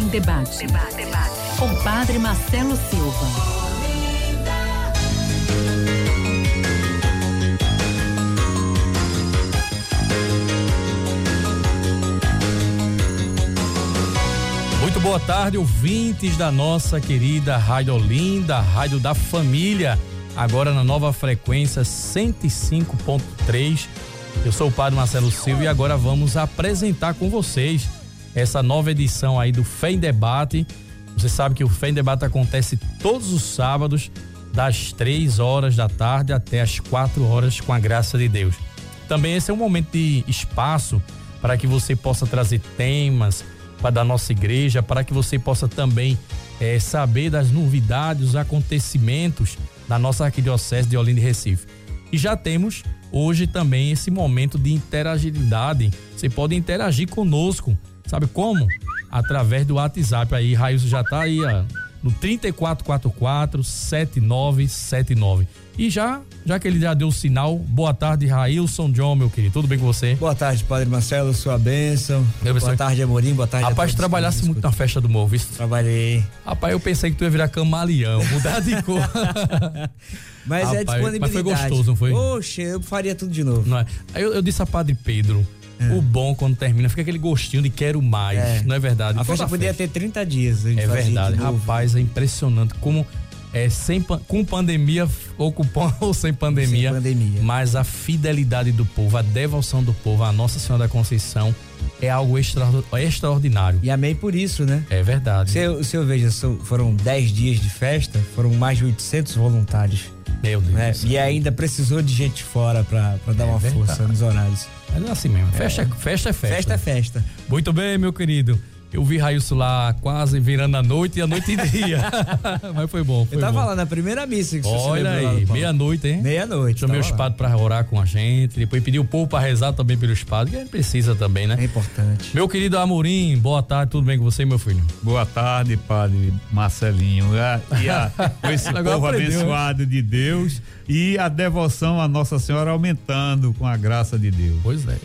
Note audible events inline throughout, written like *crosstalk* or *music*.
em Debate. Debate, debate. Com Padre Marcelo Silva. Muito boa tarde, ouvintes da nossa querida Rádio Olinda, Rádio da Família, agora na nova frequência 105.3. Eu sou o Padre Marcelo Silva e agora vamos apresentar com vocês essa nova edição aí do Fé em Debate. Você sabe que o Fé em Debate acontece todos os sábados, das três horas da tarde até as quatro horas, com a graça de Deus. Também esse é um momento de espaço para que você possa trazer temas para da nossa igreja, para que você possa também é, saber das novidades, os acontecimentos da nossa arquidiocese de Olinda e Recife. E já temos hoje também esse momento de interagilidade. Você pode interagir conosco Sabe como? Através do WhatsApp aí, Railson já tá aí, ó, no 3444 7979. E já, já que ele já deu o sinal, boa tarde, Railson John, meu querido. Tudo bem com você? Boa tarde, Padre Marcelo, sua bênção. Meu boa tarde, Amorim, boa tarde. Rapaz, trabalhasse muito na festa do morro, viu? Trabalhei. Rapaz, eu pensei que tu ia virar camaleão, mudar de cor. *laughs* mas Rapaz, é disponibilidade. Mas foi gostoso, não foi? Oxe, eu faria tudo de novo. Não é? Aí eu, eu disse a Padre Pedro, é. O bom quando termina fica aquele gostinho de quero mais, é. não é verdade? A festa podia ter 30 dias. é verdade, rapaz, é impressionante como é sem com pandemia ou com *laughs* ou sem pandemia, sem pandemia, mas a fidelidade do povo, a devoção do povo à Nossa Senhora da Conceição é algo extra, extraordinário. E amém por isso, né? É verdade. Se eu, se eu veja, foram 10 dias de festa, foram mais de 800 voluntários. Meu Deus. Né? E ainda precisou de gente fora para dar é uma verdade. força nos horários. É assim mesmo. Festa é, festa é festa. Festa é festa. Muito bem, meu querido. Eu vi Railson lá quase virando a noite e a noite e dia. *laughs* Mas foi bom. Foi eu tava bom. lá na primeira missa que Olha aí, meia-noite, hein? Meia-noite. Chamei os padres pra orar com a gente. Depois pedi o povo pra rezar também pelos padres, que a gente precisa também, né? É importante. Meu querido Amorim, boa tarde, tudo bem com você, meu filho? Boa tarde, padre Marcelinho. E a, *laughs* com esse povo aprendeu, abençoado de Deus e a devoção a Nossa Senhora aumentando com a graça de Deus. Pois é.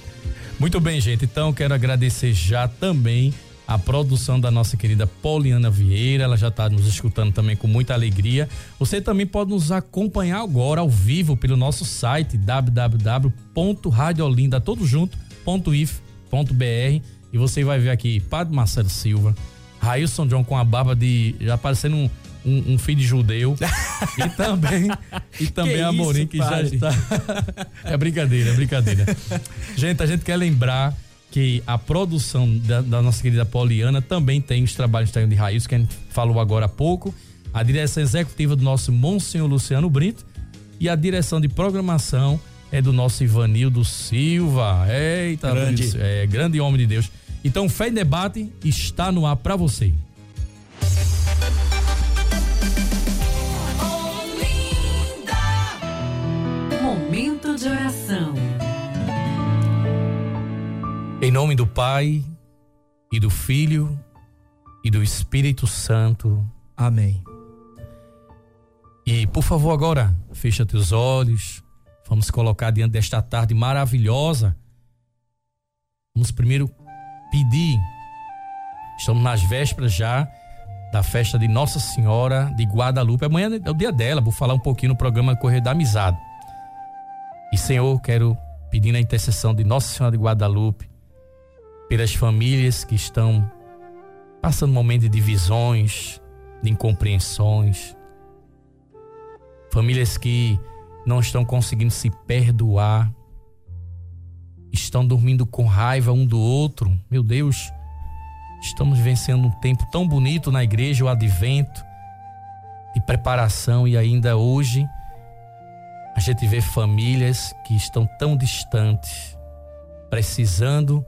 Muito bem, gente. Então, quero agradecer já também a produção da nossa querida Poliana Vieira, ela já está nos escutando também com muita alegria. Você também pode nos acompanhar agora ao vivo pelo nosso site www.radiolinda.if.br e você vai ver aqui Padre Marcelo Silva, Railson John com a barba de já parecendo um, um, um filho de judeu. *laughs* E também e também a Amorim que já está. *laughs* É brincadeira, é brincadeira. *laughs* gente, a gente quer lembrar que a produção da, da, nossa querida Poliana também tem os trabalhos de raiz que a gente falou agora há pouco, a direção executiva do nosso Monsenhor Luciano Brito e a direção de programação é do nosso Ivanildo Silva. Eita, grande, é, grande homem de Deus. Então, Fé em Debate está no ar para você. Momento de oração. Em nome do Pai e do Filho e do Espírito Santo. Amém. E por favor agora, fecha teus olhos. Vamos colocar diante desta tarde maravilhosa. Vamos primeiro pedir. Estamos nas vésperas já da festa de Nossa Senhora de Guadalupe. Amanhã é o dia dela. Vou falar um pouquinho no programa Correio da Amizade. E Senhor, quero pedir na intercessão de Nossa Senhora de Guadalupe pelas famílias que estão passando momentos de divisões, de incompreensões, famílias que não estão conseguindo se perdoar, estão dormindo com raiva um do outro. Meu Deus, estamos vencendo um tempo tão bonito na igreja, o advento, de preparação, e ainda hoje a gente vê famílias que estão tão distantes, precisando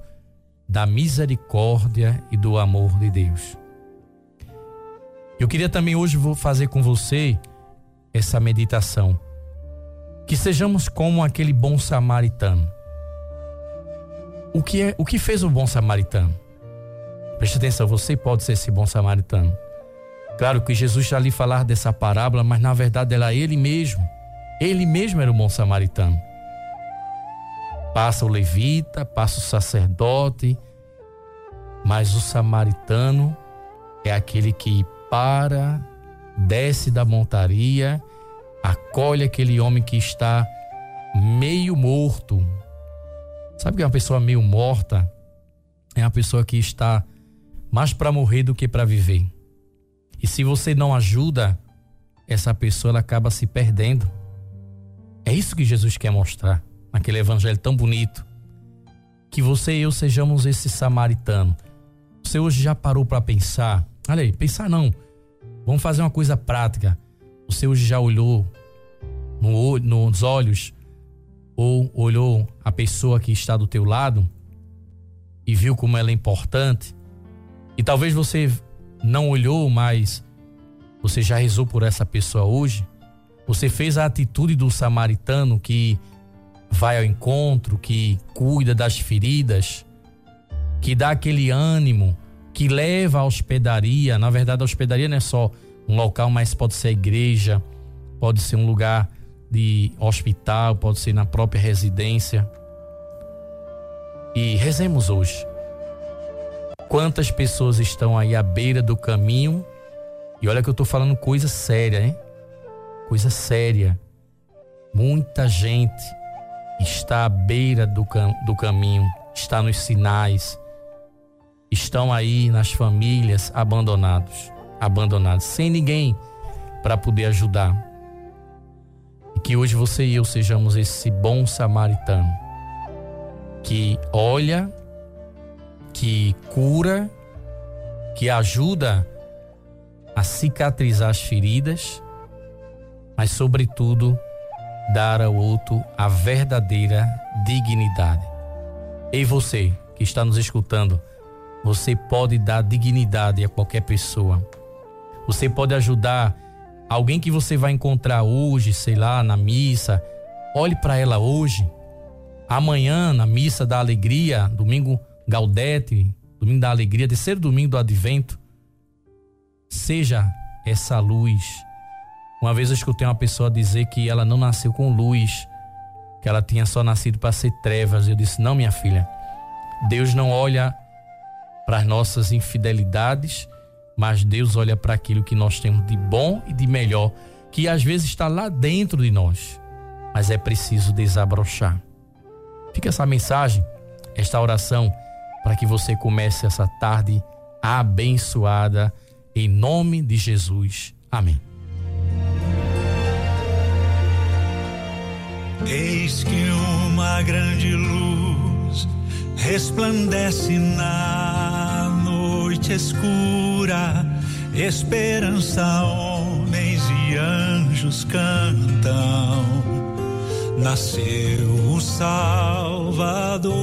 da misericórdia e do amor de Deus. Eu queria também hoje fazer com você essa meditação. Que sejamos como aquele bom samaritano. O que é, o que fez o bom samaritano? Preste atenção, você pode ser esse bom samaritano. Claro que Jesus já lhe falar dessa parábola, mas na verdade era ele mesmo. Ele mesmo era o bom samaritano. Passa o levita, passa o sacerdote, mas o samaritano é aquele que para, desce da montaria, acolhe aquele homem que está meio morto. Sabe que uma pessoa meio morta? É uma pessoa que está mais para morrer do que para viver. E se você não ajuda, essa pessoa ela acaba se perdendo. É isso que Jesus quer mostrar naquele evangelho tão bonito. Que você e eu sejamos esse samaritano. Você hoje já parou para pensar? Olha aí, pensar não. Vamos fazer uma coisa prática. Você hoje já olhou no, nos olhos ou olhou a pessoa que está do teu lado e viu como ela é importante? E talvez você não olhou, mas você já rezou por essa pessoa hoje? Você fez a atitude do samaritano que vai ao encontro, que cuida das feridas, que dá aquele ânimo, que leva à hospedaria. Na verdade, a hospedaria não é só um local, mas pode ser a igreja, pode ser um lugar de hospital, pode ser na própria residência. E rezemos hoje. Quantas pessoas estão aí à beira do caminho? E olha que eu estou falando coisa séria, hein? Coisa séria. Muita gente está à beira do, cam do caminho, está nos sinais, estão aí nas famílias abandonados, abandonados, sem ninguém para poder ajudar. E que hoje você e eu sejamos esse bom samaritano que olha, que cura, que ajuda a cicatrizar as feridas, mas sobretudo dar ao outro a verdadeira dignidade. E você que está nos escutando, você pode dar dignidade a qualquer pessoa. Você pode ajudar alguém que você vai encontrar hoje, sei lá, na missa. Olhe para ela hoje. Amanhã, na missa da alegria, domingo Gaudete, domingo da alegria, terceiro domingo do advento. Seja essa luz uma vez eu escutei uma pessoa dizer que ela não nasceu com luz, que ela tinha só nascido para ser trevas. Eu disse: Não, minha filha, Deus não olha para as nossas infidelidades, mas Deus olha para aquilo que nós temos de bom e de melhor, que às vezes está lá dentro de nós, mas é preciso desabrochar. Fica essa mensagem, esta oração, para que você comece essa tarde abençoada, em nome de Jesus. Amém. Eis que uma grande luz resplandece na noite escura, esperança, homens e anjos cantam. Nasceu o Salvador.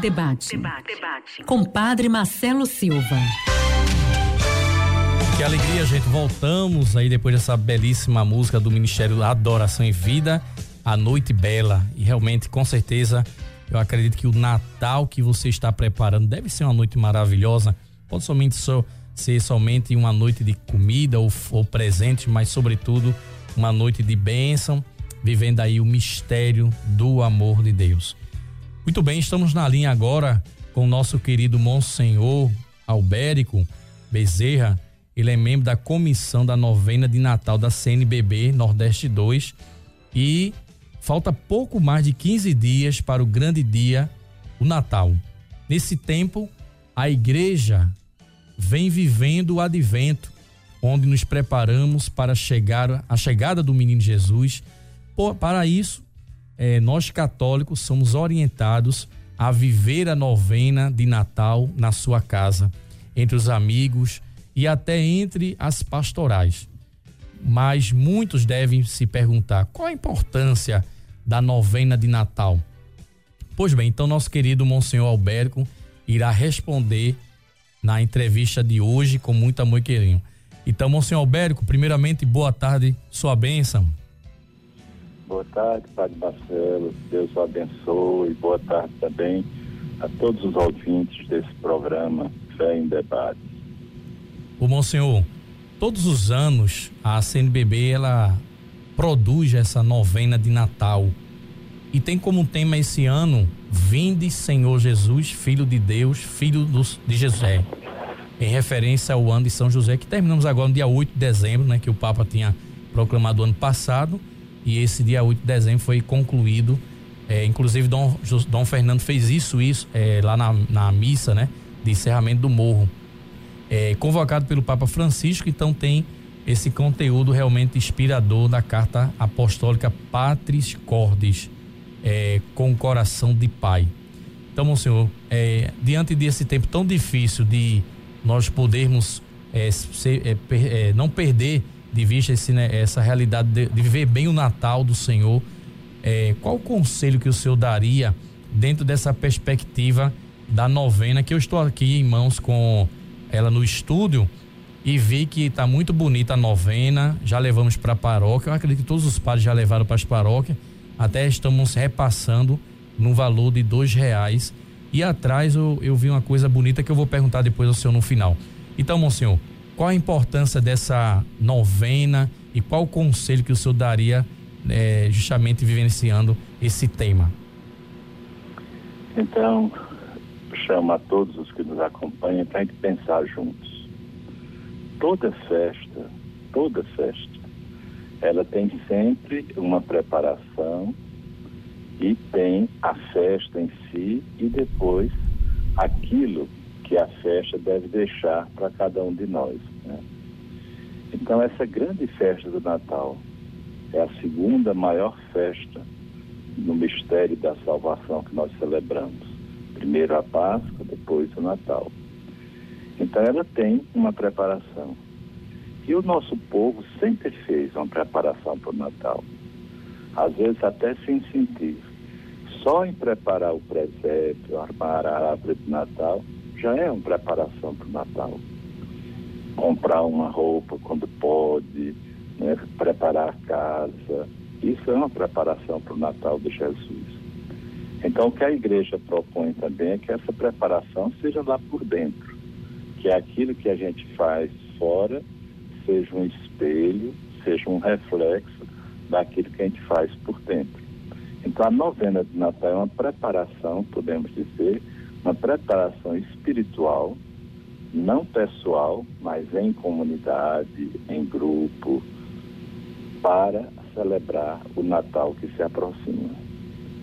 Debate. Debate. debate. Com Padre Marcelo Silva. Que alegria, gente. Voltamos aí depois dessa belíssima música do Ministério Adoração e Vida, A Noite Bela. E realmente, com certeza, eu acredito que o Natal que você está preparando deve ser uma noite maravilhosa. Pode somente só, ser somente uma noite de comida ou, ou presente, mas sobretudo uma noite de bênção, vivendo aí o mistério do amor de Deus. Muito bem, estamos na linha agora com o nosso querido Monsenhor Albérico Bezerra. Ele é membro da comissão da novena de Natal da CNBB Nordeste 2 e falta pouco mais de 15 dias para o grande dia, o Natal. Nesse tempo, a igreja vem vivendo o advento, onde nos preparamos para chegar a chegada do menino Jesus. para isso, é, nós católicos somos orientados a viver a novena de Natal na sua casa, entre os amigos e até entre as pastorais. Mas muitos devem se perguntar qual a importância da novena de Natal. Pois bem, então nosso querido Monsenhor Alberto irá responder na entrevista de hoje com muito amor e carinho. Então, Monsenhor Alberto, primeiramente, boa tarde, sua bênção. Boa tarde, Padre Marcelo. Deus o abençoe. Boa tarde também a todos os ouvintes desse programa Fé em Debate. O Monsenhor, todos os anos a CNBB ela produz essa novena de Natal e tem como tema esse ano Vinde Senhor Jesus, Filho de Deus, Filho de José, em referência ao ano de São José que terminamos agora no dia 8 de dezembro, né, que o Papa tinha proclamado ano passado e esse dia 8 de dezembro foi concluído. É, inclusive, Dom, Dom Fernando fez isso, isso é, lá na, na missa, né? De encerramento do morro. É, convocado pelo Papa Francisco, então tem esse conteúdo realmente inspirador da carta apostólica Patris Cordis, é, com o coração de pai. Então, Monsenhor, é, diante desse tempo tão difícil de nós podermos é, ser, é, é, não perder de vista esse, né, essa realidade de, de, viver bem o Natal do Senhor, é, qual o conselho que o Senhor daria dentro dessa perspectiva da novena que eu estou aqui em mãos com ela no estúdio e vi que está muito bonita a novena, já levamos para a paróquia, eu acredito que todos os padres já levaram para as paróquias, até estamos repassando no valor de dois reais e atrás eu, eu vi uma coisa bonita que eu vou perguntar depois ao senhor no final. Então, monsenhor, qual a importância dessa novena e qual o conselho que o senhor daria é, justamente vivenciando esse tema? Então, chamo a todos os que nos acompanham para a gente pensar juntos. Toda festa, toda festa, ela tem sempre uma preparação e tem a festa em si e depois aquilo que a festa deve deixar para cada um de nós. Né? Então, essa grande festa do Natal é a segunda maior festa no mistério da salvação que nós celebramos. Primeiro a Páscoa, depois o Natal. Então, ela tem uma preparação. E o nosso povo sempre fez uma preparação para o Natal. Às vezes até sem sentido. Só em preparar o presépio, armar a árvore de Natal, já é uma preparação para o Natal. Comprar uma roupa quando pode, né? preparar a casa, isso é uma preparação para o Natal de Jesus. Então, o que a igreja propõe também é que essa preparação seja lá por dentro, que é aquilo que a gente faz fora seja um espelho, seja um reflexo daquilo que a gente faz por dentro. Então, a novena de Natal é uma preparação, podemos dizer, uma preparação espiritual, não pessoal, mas em comunidade, em grupo, para celebrar o Natal que se aproxima.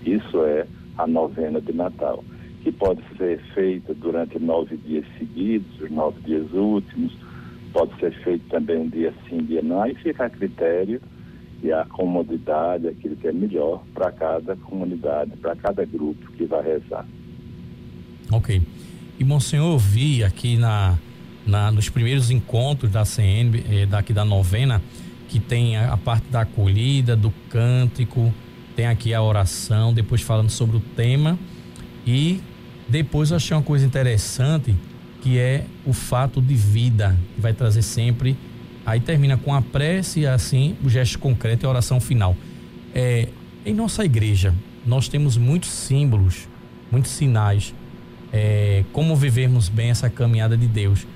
Isso é a novena de Natal, que pode ser feita durante nove dias seguidos, os nove dias últimos, pode ser feito também um dia sim, dia não, aí fica a critério e a comodidade, aquilo que é melhor para cada comunidade, para cada grupo que vai rezar. Ok. E Monsenhor, eu vi aqui na, na, nos primeiros encontros da CN, eh, daqui da novena, que tem a, a, parte da acolhida, do cântico, tem aqui a oração, depois falando sobre o tema. E depois eu achei uma coisa interessante, que é o fato de vida, que vai trazer sempre. Aí termina com a prece e assim o gesto concreto e a oração final. É, em nossa igreja, nós temos muitos símbolos, muitos sinais é, como vivermos bem essa caminhada de Deus.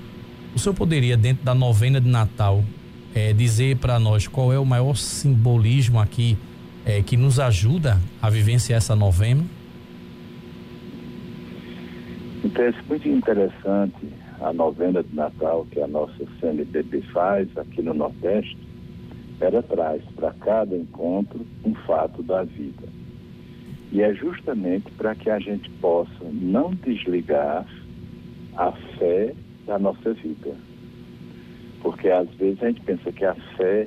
O senhor poderia, dentro da novena de Natal, é, dizer para nós qual é o maior simbolismo aqui é, que nos ajuda a vivenciar essa novena? Então, é muito interessante a novena de Natal que a nossa CNBB faz aqui no Nordeste. Ela traz para cada encontro um fato da vida. E é justamente para que a gente possa não desligar a fé da nossa vida. Porque às vezes a gente pensa que a fé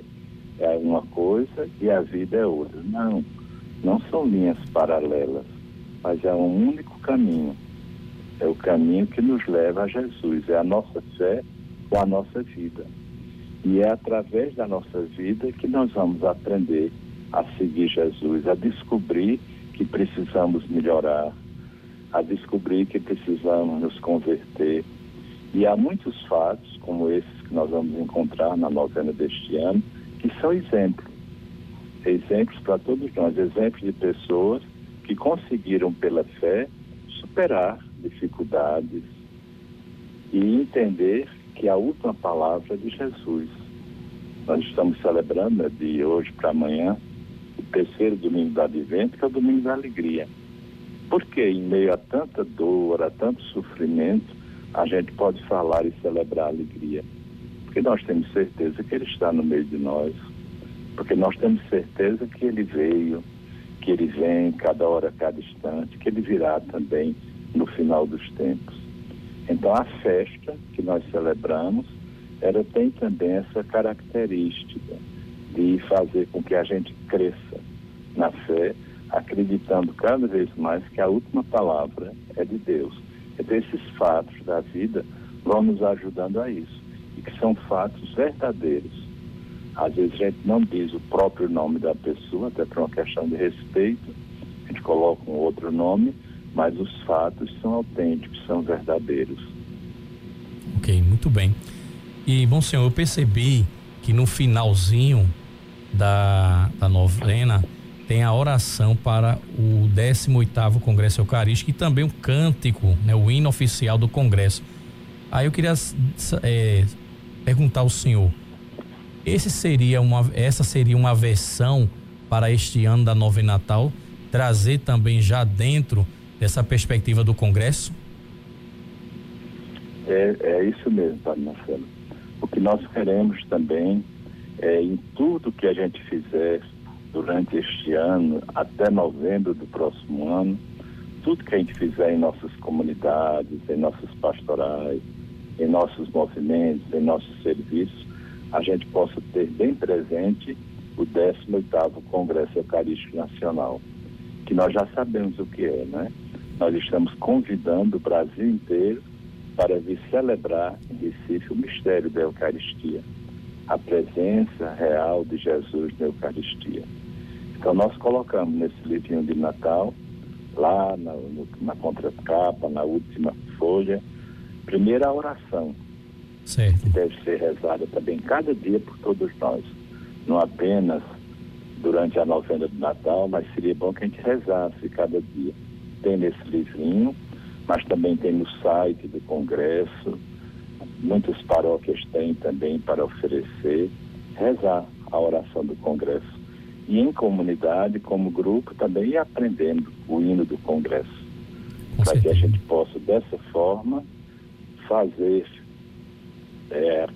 é uma coisa e a vida é outra. Não, não são linhas paralelas, mas é um único caminho. É o caminho que nos leva a Jesus, é a nossa fé com a nossa vida. E é através da nossa vida que nós vamos aprender a seguir Jesus, a descobrir que precisamos melhorar, a descobrir que precisamos nos converter. E há muitos fatos, como esses que nós vamos encontrar na novena deste ano, que são exemplos. Exemplos para todos nós, exemplos de pessoas que conseguiram, pela fé, superar dificuldades e entender que a última palavra é de Jesus. Nós estamos celebrando né, de hoje para amanhã o terceiro domingo do advento, que é o domingo da alegria. Porque em meio a tanta dor, a tanto sofrimento, a gente pode falar e celebrar a alegria? Porque nós temos certeza que Ele está no meio de nós. Porque nós temos certeza que Ele veio, que Ele vem cada hora, cada instante, que Ele virá também no final dos tempos. Então a festa que nós celebramos, ela tem também essa característica de fazer com que a gente cresça na fé, acreditando cada vez mais que a última palavra é de Deus. Então, esses fatos da vida vão nos ajudando a isso, e que são fatos verdadeiros. Às vezes a gente não diz o próprio nome da pessoa, até por uma questão de respeito, a gente coloca um outro nome, mas os fatos são autênticos, são verdadeiros. Ok, muito bem. E, bom senhor, eu percebi que no finalzinho da, da novena tem a oração para o 18º Congresso Eucarístico e também o cântico, né, o hino oficial do Congresso. Aí eu queria é, perguntar ao senhor, esse seria uma, essa seria uma versão para este ano da novena Natal, trazer também já dentro dessa perspectiva do Congresso? É, é isso mesmo, Padre Marcelo. O que nós queremos também é, em tudo que a gente fizer durante este ano, até novembro do próximo ano, tudo que a gente fizer em nossas comunidades, em nossas pastorais, em nossos movimentos, em nossos serviços, a gente possa ter bem presente o 18º Congresso Eucarístico Nacional, que nós já sabemos o que é, né? Nós estamos convidando o Brasil inteiro para vir celebrar em Recife o mistério da Eucaristia a presença real de Jesus na Eucaristia. Então nós colocamos nesse livrinho de Natal, lá na, no, na contracapa, na última folha, primeira oração. Certo. Que deve ser rezada também cada dia por todos nós. Não apenas durante a novena de Natal, mas seria bom que a gente rezasse cada dia. Tem nesse livrinho, mas também tem no site do Congresso. Muitas paróquias têm também para oferecer, rezar a oração do Congresso. E em comunidade, como grupo, também ir aprendendo o hino do Congresso. Para que a gente possa, dessa forma, fazer é,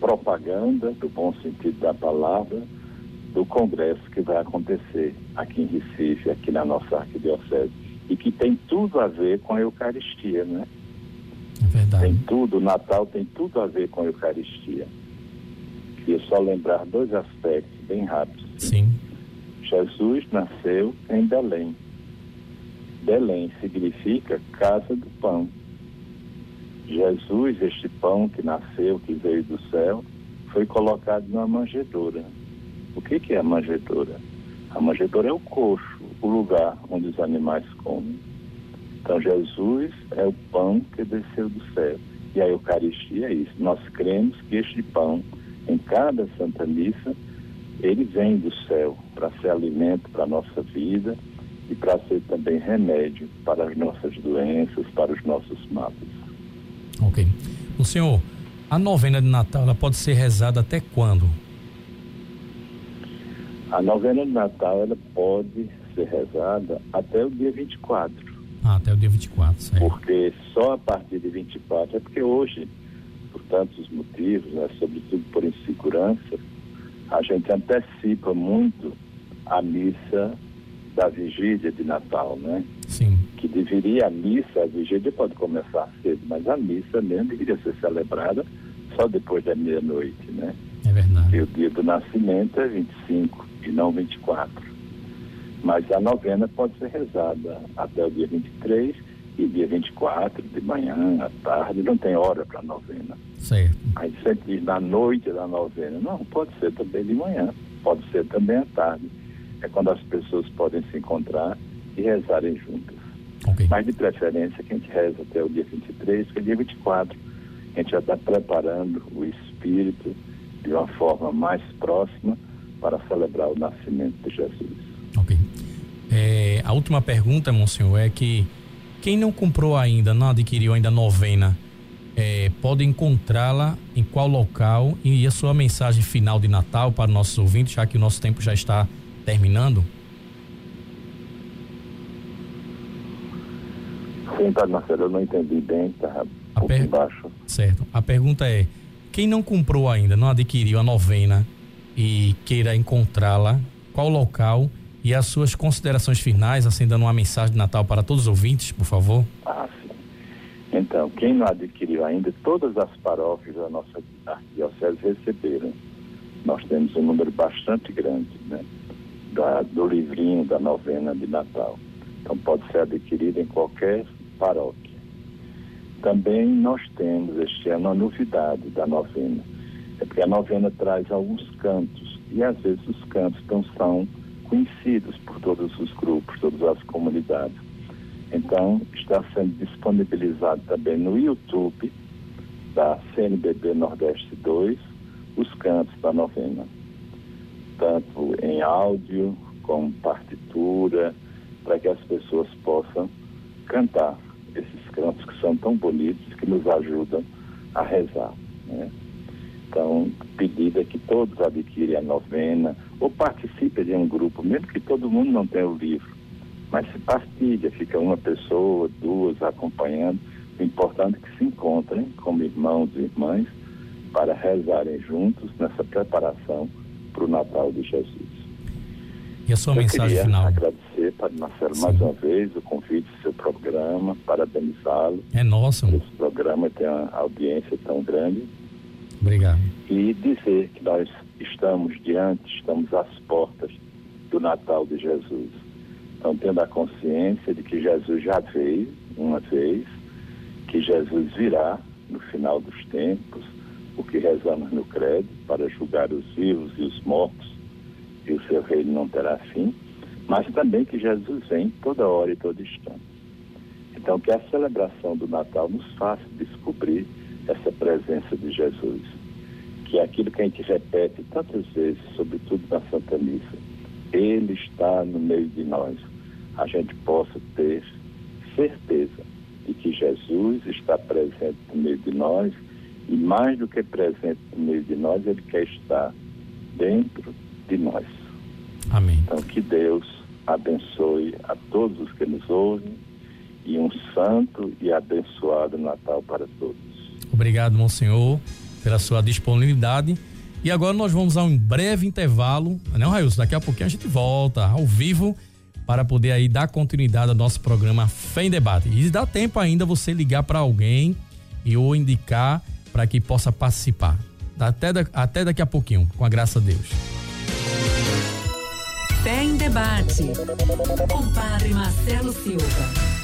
propaganda, do bom sentido da palavra, do congresso que vai acontecer aqui em Recife, aqui na nossa arquidiocese, e que tem tudo a ver com a Eucaristia, né? É verdade. Tem tudo, o Natal tem tudo a ver com a Eucaristia. Queria só lembrar dois aspectos bem rápidos. Sim. Jesus nasceu em Belém. Belém significa casa do pão. Jesus, este pão que nasceu, que veio do céu, foi colocado numa manjedoura. O que, que é a manjedoura? A manjedoura é o coxo, o lugar onde os animais comem. Então, Jesus é o pão que desceu do céu. E a Eucaristia é isso. Nós cremos que este pão, em cada Santa Missa, ele vem do céu para ser alimento para a nossa vida e para ser também remédio para as nossas doenças, para os nossos males. Ok. O senhor, a novena de Natal, ela pode ser rezada até quando? A novena de Natal ela pode ser rezada até o dia 24. Ah, até o dia 24, certo. Porque só a partir de 24, é porque hoje, por tantos motivos, né, sobretudo por insegurança, a gente antecipa muito a missa da vigília de Natal, né? Sim. Que deveria a missa, a vigília pode começar cedo, mas a missa mesmo deveria ser celebrada só depois da meia-noite, né? É verdade. E o dia do nascimento é 25 e não 24. Mas a novena pode ser rezada até o dia 23 e dia 24, de manhã, à tarde, não tem hora para novena. Certo. Aí sempre diz na noite da novena. Não, pode ser também de manhã, pode ser também à tarde. É quando as pessoas podem se encontrar e rezarem juntas. Ok. Mas de preferência que a gente reza até o dia 23, que é dia 24. A gente já está preparando o espírito de uma forma mais próxima para celebrar o nascimento de Jesus. Ok. É, a última pergunta, Monsenhor, é que quem não comprou ainda, não adquiriu ainda a novena, é, pode encontrá-la em qual local e a sua mensagem final de Natal para nossos ouvintes, já que o nosso tempo já está terminando? Sim, Padre Marcelo, eu não entendi bem, está um A per- baixo. Certo. A pergunta é: quem não comprou ainda, não adquiriu a novena e queira encontrá-la, qual local e as suas considerações finais, assim, dando uma mensagem de Natal para todos os ouvintes, por favor? Ah, sim. Então, quem não adquiriu ainda, todas as paróquias da nossa arquidiocese receberam. Nós temos um número bastante grande, né? Da, do livrinho da novena de Natal. Então, pode ser adquirido em qualquer paróquia. Também nós temos este ano a novidade da novena. É porque a novena traz alguns cantos, e às vezes os cantos não são conhecidos por todos os grupos, todas as comunidades. Então, está sendo disponibilizado também no YouTube da CNBB Nordeste 2 os cantos da novena, tanto em áudio como partitura, para que as pessoas possam cantar esses cantos que são tão bonitos que nos ajudam a rezar. Né? Então, pedido é que todos adquirem a novena ou participem de um grupo, mesmo que todo mundo não tenha o livro. Mas se partilha, fica uma pessoa, duas acompanhando. O importante é que se encontrem como irmãos e irmãs para rezarem juntos nessa preparação para o Natal de Jesus. E a sua Eu mensagem final? agradecer, Padre Marcelo, Sim. mais uma vez o convite do seu programa, parabenizá-lo. É nosso. Esse programa tem uma audiência tão grande Obrigado. e dizer que nós estamos diante, estamos às portas do Natal de Jesus. Então, tendo a consciência de que Jesus já veio uma vez, que Jesus virá no final dos tempos, o que rezamos no credo, para julgar os vivos e os mortos, e o seu reino não terá fim, mas também que Jesus vem toda hora e todo instante. Então, que a celebração do Natal nos faça descobrir essa presença de Jesus, que é aquilo que a gente repete tantas vezes, sobretudo na Santa Missa. Ele está no meio de nós. A gente possa ter certeza de que Jesus está presente no meio de nós e mais do que presente no meio de nós, ele quer estar dentro de nós. Amém. Então que Deus abençoe a todos os que nos ouvem e um santo e abençoado Natal para todos. Obrigado, Monsenhor, pela sua disponibilidade. E agora nós vamos a um breve intervalo, não, Railson? Daqui a pouquinho a gente volta ao vivo para poder aí dar continuidade ao nosso programa Fé em Debate. E dá tempo ainda você ligar para alguém e ou indicar para que possa participar. Até, até daqui a pouquinho, com a graça de Deus. Fé em Debate, com Padre Marcelo Silva.